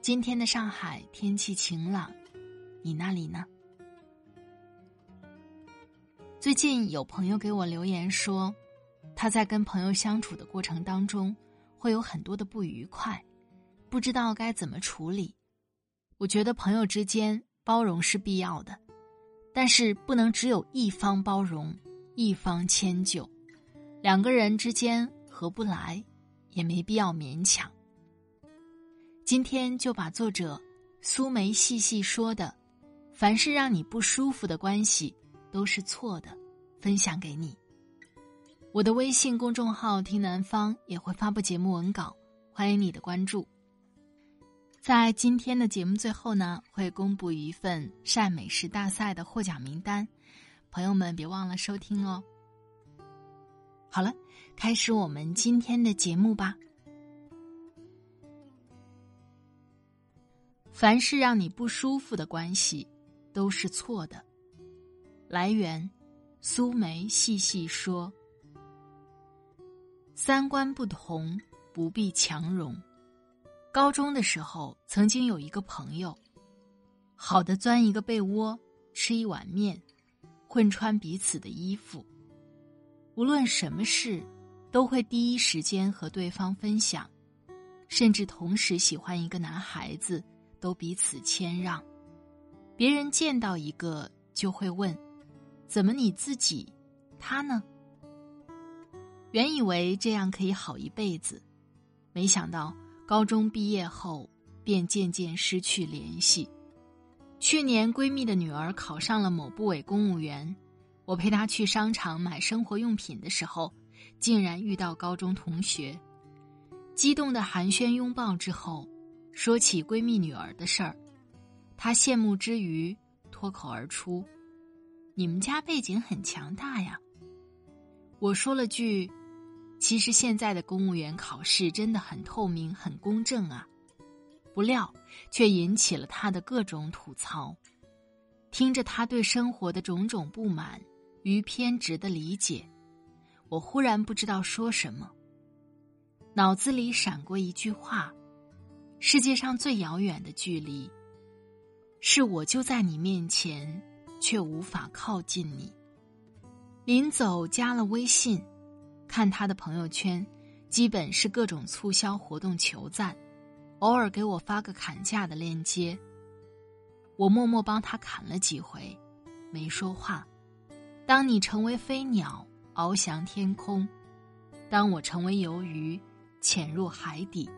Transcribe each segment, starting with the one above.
今天的上海天气晴朗，你那里呢？最近有朋友给我留言说，他在跟朋友相处的过程当中会有很多的不愉快，不知道该怎么处理。我觉得朋友之间包容是必要的，但是不能只有一方包容，一方迁就，两个人之间合不来，也没必要勉强。今天就把作者苏梅细细说的“凡是让你不舒服的关系都是错的”分享给你。我的微信公众号“听南方”也会发布节目文稿，欢迎你的关注。在今天的节目最后呢，会公布一份善美食大赛的获奖名单，朋友们别忘了收听哦。好了，开始我们今天的节目吧。凡是让你不舒服的关系，都是错的。来源：苏梅细细说。三观不同，不必强融。高中的时候，曾经有一个朋友，好的钻一个被窝，吃一碗面，混穿彼此的衣服。无论什么事，都会第一时间和对方分享，甚至同时喜欢一个男孩子。都彼此谦让，别人见到一个就会问：“怎么你自己，他呢？”原以为这样可以好一辈子，没想到高中毕业后便渐渐失去联系。去年闺蜜的女儿考上了某部委公务员，我陪她去商场买生活用品的时候，竟然遇到高中同学，激动的寒暄拥抱之后。说起闺蜜女儿的事儿，她羡慕之余脱口而出：“你们家背景很强大呀。”我说了句：“其实现在的公务员考试真的很透明、很公正啊。”不料却引起了她的各种吐槽。听着她对生活的种种不满与偏执的理解，我忽然不知道说什么，脑子里闪过一句话。世界上最遥远的距离，是我就在你面前，却无法靠近你。临走加了微信，看他的朋友圈，基本是各种促销活动求赞，偶尔给我发个砍价的链接。我默默帮他砍了几回，没说话。当你成为飞鸟翱翔天空，当我成为游鱼潜入海底。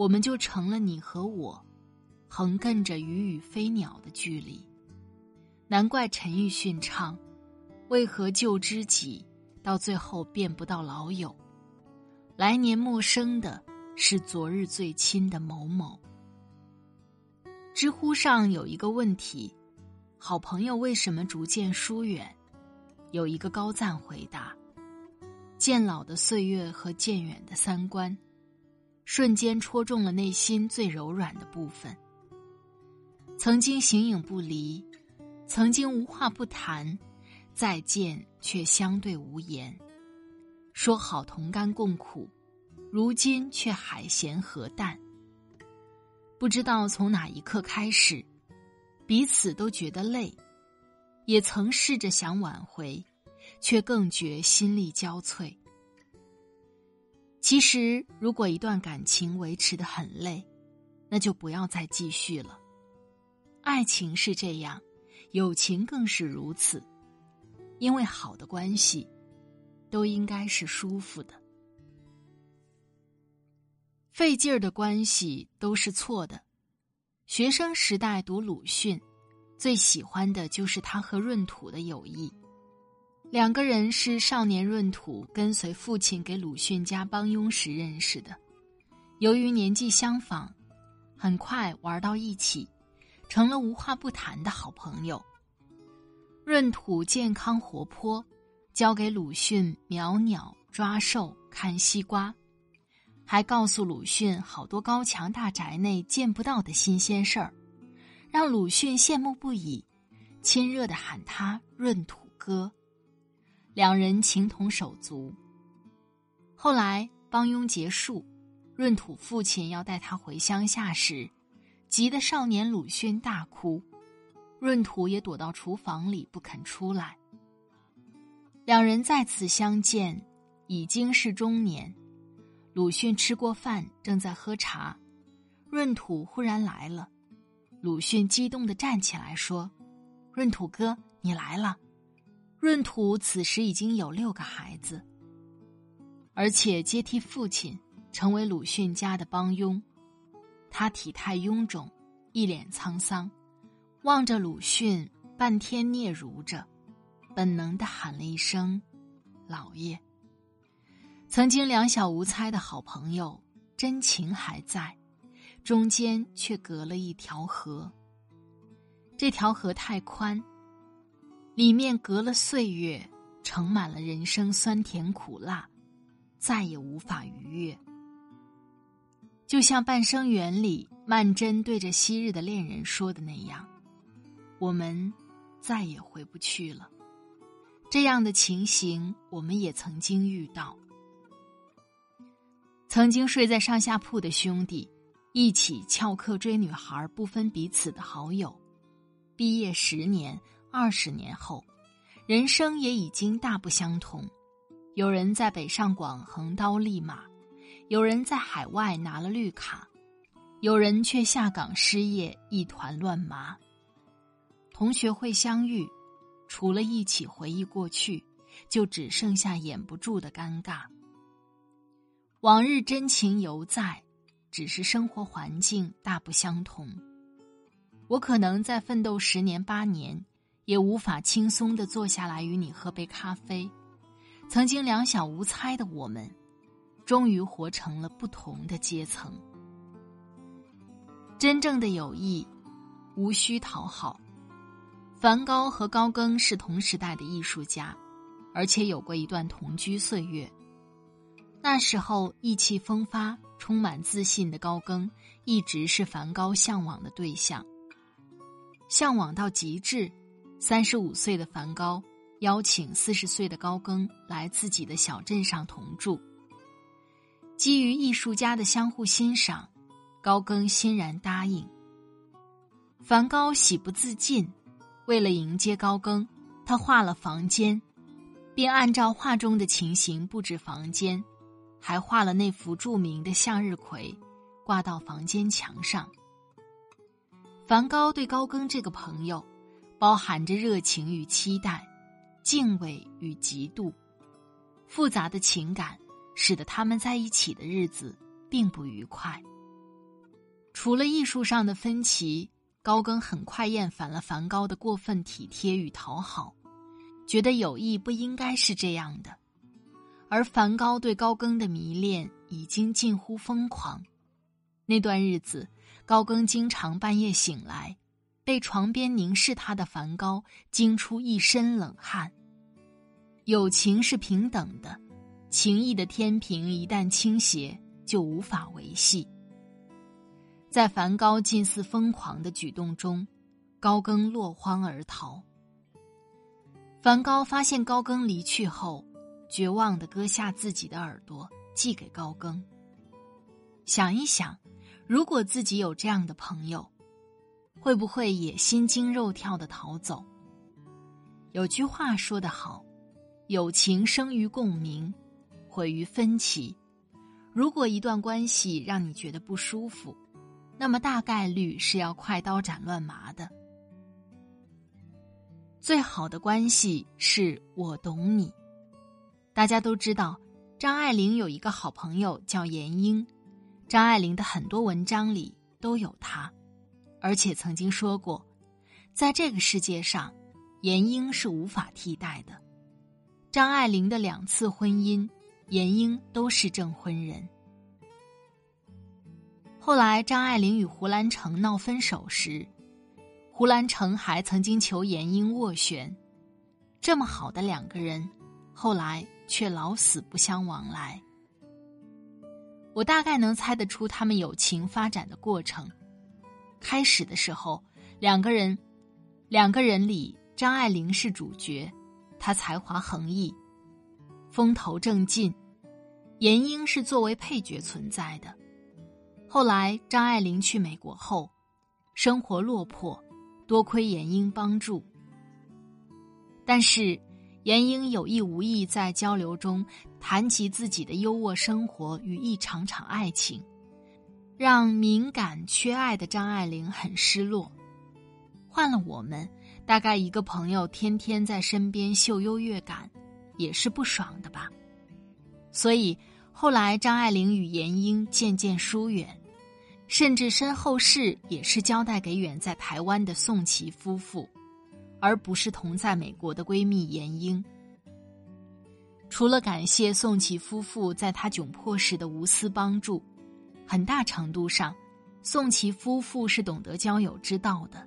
我们就成了你和我，横亘着鱼与飞鸟的距离。难怪陈奕迅唱：“为何旧知己到最后变不到老友？来年陌生的是昨日最亲的某某。”知乎上有一个问题：“好朋友为什么逐渐疏远？”有一个高赞回答：“渐老的岁月和渐远的三观。”瞬间戳中了内心最柔软的部分。曾经形影不离，曾经无话不谈，再见却相对无言。说好同甘共苦，如今却海咸河淡。不知道从哪一刻开始，彼此都觉得累，也曾试着想挽回，却更觉心力交瘁。其实，如果一段感情维持的很累，那就不要再继续了。爱情是这样，友情更是如此。因为好的关系，都应该是舒服的。费劲儿的关系都是错的。学生时代读鲁迅，最喜欢的就是他和闰土的友谊。两个人是少年闰土跟随父亲给鲁迅家帮佣时认识的，由于年纪相仿，很快玩到一起，成了无话不谈的好朋友。闰土健康活泼，教给鲁迅描鸟、抓兽、看西瓜，还告诉鲁迅好多高墙大宅内见不到的新鲜事儿，让鲁迅羡慕不已，亲热的喊他“闰土哥”。两人情同手足。后来帮佣结束，闰土父亲要带他回乡下时，急得少年鲁迅大哭，闰土也躲到厨房里不肯出来。两人再次相见，已经是中年。鲁迅吃过饭，正在喝茶，闰土忽然来了。鲁迅激动的站起来说：“闰土哥，你来了。”闰土此时已经有六个孩子，而且接替父亲成为鲁迅家的帮佣。他体态臃肿，一脸沧桑，望着鲁迅，半天嗫嚅着，本能的喊了一声“老爷”。曾经两小无猜的好朋友，真情还在，中间却隔了一条河。这条河太宽。里面隔了岁月，盛满了人生酸甜苦辣，再也无法逾越。就像《半生缘》里曼桢对着昔日的恋人说的那样：“我们再也回不去了。”这样的情形，我们也曾经遇到。曾经睡在上下铺的兄弟，一起翘课追女孩，不分彼此的好友，毕业十年。二十年后，人生也已经大不相同。有人在北上广横刀立马，有人在海外拿了绿卡，有人却下岗失业，一团乱麻。同学会相遇，除了一起回忆过去，就只剩下掩不住的尴尬。往日真情犹在，只是生活环境大不相同。我可能在奋斗十年八年。也无法轻松的坐下来与你喝杯咖啡。曾经两小无猜的我们，终于活成了不同的阶层。真正的友谊，无需讨好。梵高和高更是同时代的艺术家，而且有过一段同居岁月。那时候意气风发、充满自信的高更，一直是梵高向往的对象。向往到极致。三十五岁的梵高邀请四十岁的高更来自己的小镇上同住。基于艺术家的相互欣赏，高更欣然答应。梵高喜不自禁，为了迎接高更，他画了房间，并按照画中的情形布置房间，还画了那幅著名的向日葵，挂到房间墙上。梵高对高更这个朋友。包含着热情与期待，敬畏与嫉妒，复杂的情感使得他们在一起的日子并不愉快。除了艺术上的分歧，高更很快厌烦了梵高的过分体贴与讨好，觉得友谊不应该是这样的。而梵高对高更的迷恋已经近乎疯狂。那段日子，高更经常半夜醒来。被床边凝视他的梵高惊出一身冷汗。友情是平等的，情谊的天平一旦倾斜，就无法维系。在梵高近似疯狂的举动中，高更落荒而逃。梵高发现高更离去后，绝望的割下自己的耳朵，寄给高更。想一想，如果自己有这样的朋友。会不会也心惊肉跳的逃走？有句话说得好：“友情生于共鸣，毁于分歧。”如果一段关系让你觉得不舒服，那么大概率是要快刀斩乱麻的。最好的关系是我懂你。大家都知道，张爱玲有一个好朋友叫闫英，张爱玲的很多文章里都有她，而且曾经说过，在这个世界上，闫英是无法替代的。张爱玲的两次婚姻，闫英都是证婚人。后来，张爱玲与胡兰成闹分手时，胡兰成还曾经求闫英斡旋。这么好的两个人，后来。却老死不相往来。我大概能猜得出他们友情发展的过程。开始的时候，两个人，两个人里，张爱玲是主角，她才华横溢，风头正劲；闫英是作为配角存在的。后来张爱玲去美国后，生活落魄，多亏闫英帮助。但是。闫英有意无意在交流中谈及自己的优渥生活与一场场爱情，让敏感缺爱的张爱玲很失落。换了我们，大概一个朋友天天在身边秀优越感，也是不爽的吧。所以后来张爱玲与闫英渐渐疏远，甚至身后事也是交代给远在台湾的宋琦夫妇。而不是同在美国的闺蜜闫英。除了感谢宋琦夫妇在她窘迫时的无私帮助，很大程度上，宋琦夫妇是懂得交友之道的。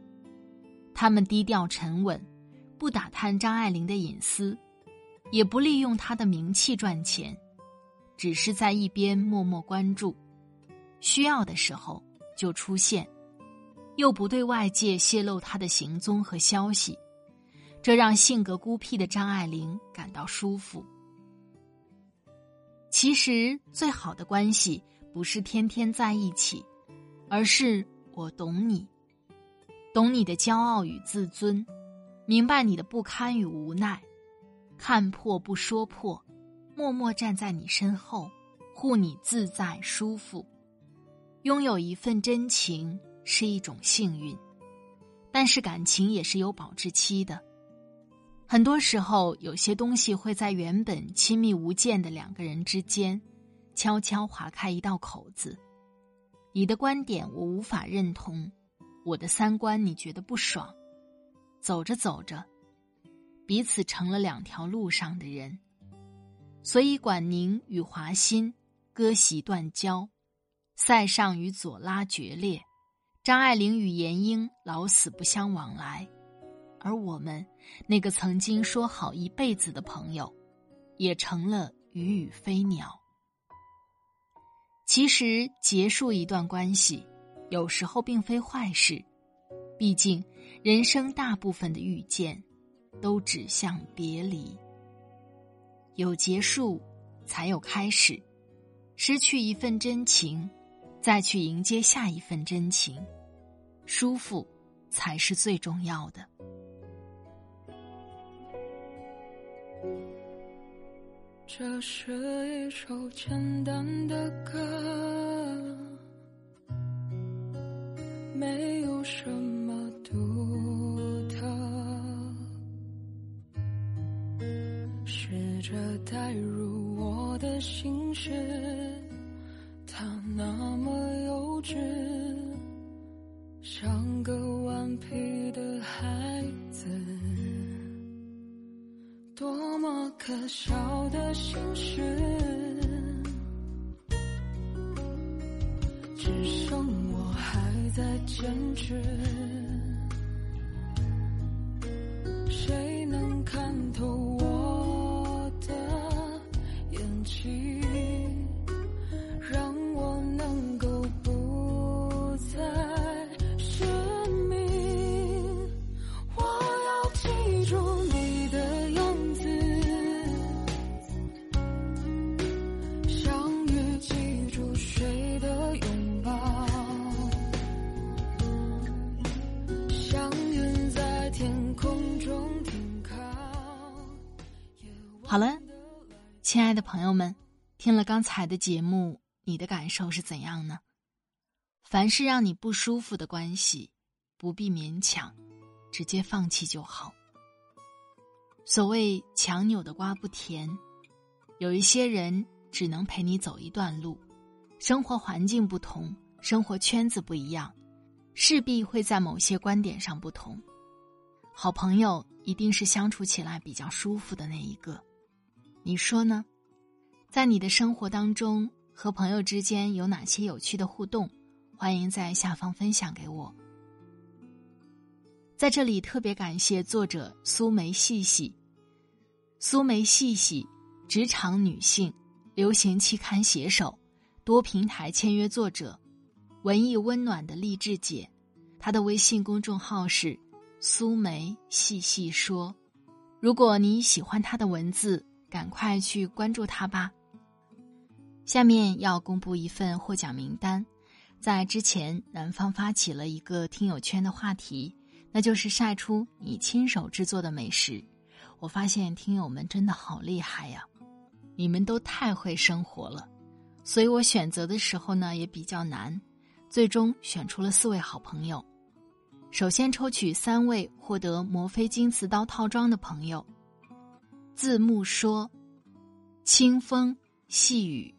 他们低调沉稳，不打探张爱玲的隐私，也不利用她的名气赚钱，只是在一边默默关注，需要的时候就出现，又不对外界泄露她的行踪和消息。这让性格孤僻的张爱玲感到舒服。其实，最好的关系不是天天在一起，而是我懂你，懂你的骄傲与自尊，明白你的不堪与无奈，看破不说破，默默站在你身后，护你自在舒服。拥有一份真情是一种幸运，但是感情也是有保质期的。很多时候，有些东西会在原本亲密无间的两个人之间，悄悄划开一道口子。你的观点我无法认同，我的三观你觉得不爽。走着走着，彼此成了两条路上的人。所以，管宁与华歆割席断交，塞尚与左拉决裂，张爱玲与闫英老死不相往来。而我们那个曾经说好一辈子的朋友，也成了鱼与飞鸟。其实结束一段关系，有时候并非坏事，毕竟人生大部分的遇见，都指向别离。有结束，才有开始。失去一份真情，再去迎接下一份真情，舒服才是最重要的。这是一首简单的歌，没有什么独特。试着带入我的心事，在坚持。谁好了，亲爱的朋友们，听了刚才的节目，你的感受是怎样呢？凡是让你不舒服的关系，不必勉强，直接放弃就好。所谓强扭的瓜不甜，有一些人只能陪你走一段路，生活环境不同，生活圈子不一样，势必会在某些观点上不同。好朋友一定是相处起来比较舒服的那一个，你说呢？在你的生活当中，和朋友之间有哪些有趣的互动？欢迎在下方分享给我。在这里特别感谢作者苏梅细细。苏梅细细，职场女性，流行期刊写手，多平台签约作者，文艺温暖的励志姐。她的微信公众号是“苏梅细细说”。如果你喜欢她的文字，赶快去关注他吧。下面要公布一份获奖名单，在之前，南方发起了一个听友圈的话题，那就是晒出你亲手制作的美食。我发现听友们真的好厉害呀，你们都太会生活了，所以我选择的时候呢也比较难，最终选出了四位好朋友。首先抽取三位获得摩飞金瓷刀套装的朋友，字幕说，清风细雨。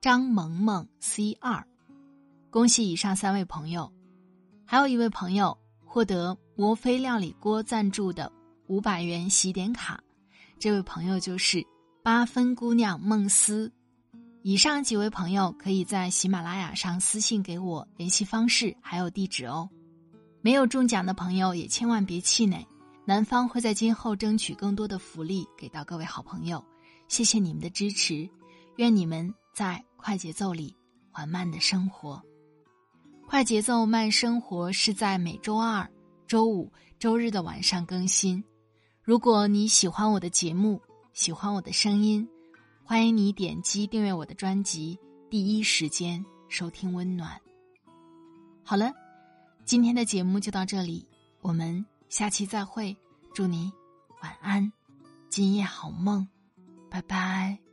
张萌萌 C 二，恭喜以上三位朋友，还有一位朋友获得摩飞料理锅赞助的五百元喜点卡，这位朋友就是八分姑娘梦思。以上几位朋友可以在喜马拉雅上私信给我联系方式还有地址哦。没有中奖的朋友也千万别气馁，南方会在今后争取更多的福利给到各位好朋友。谢谢你们的支持，愿你们在。快节奏里，缓慢的生活。快节奏慢生活是在每周二、周五、周日的晚上更新。如果你喜欢我的节目，喜欢我的声音，欢迎你点击订阅我的专辑，第一时间收听温暖。好了，今天的节目就到这里，我们下期再会。祝你晚安，今夜好梦，拜拜。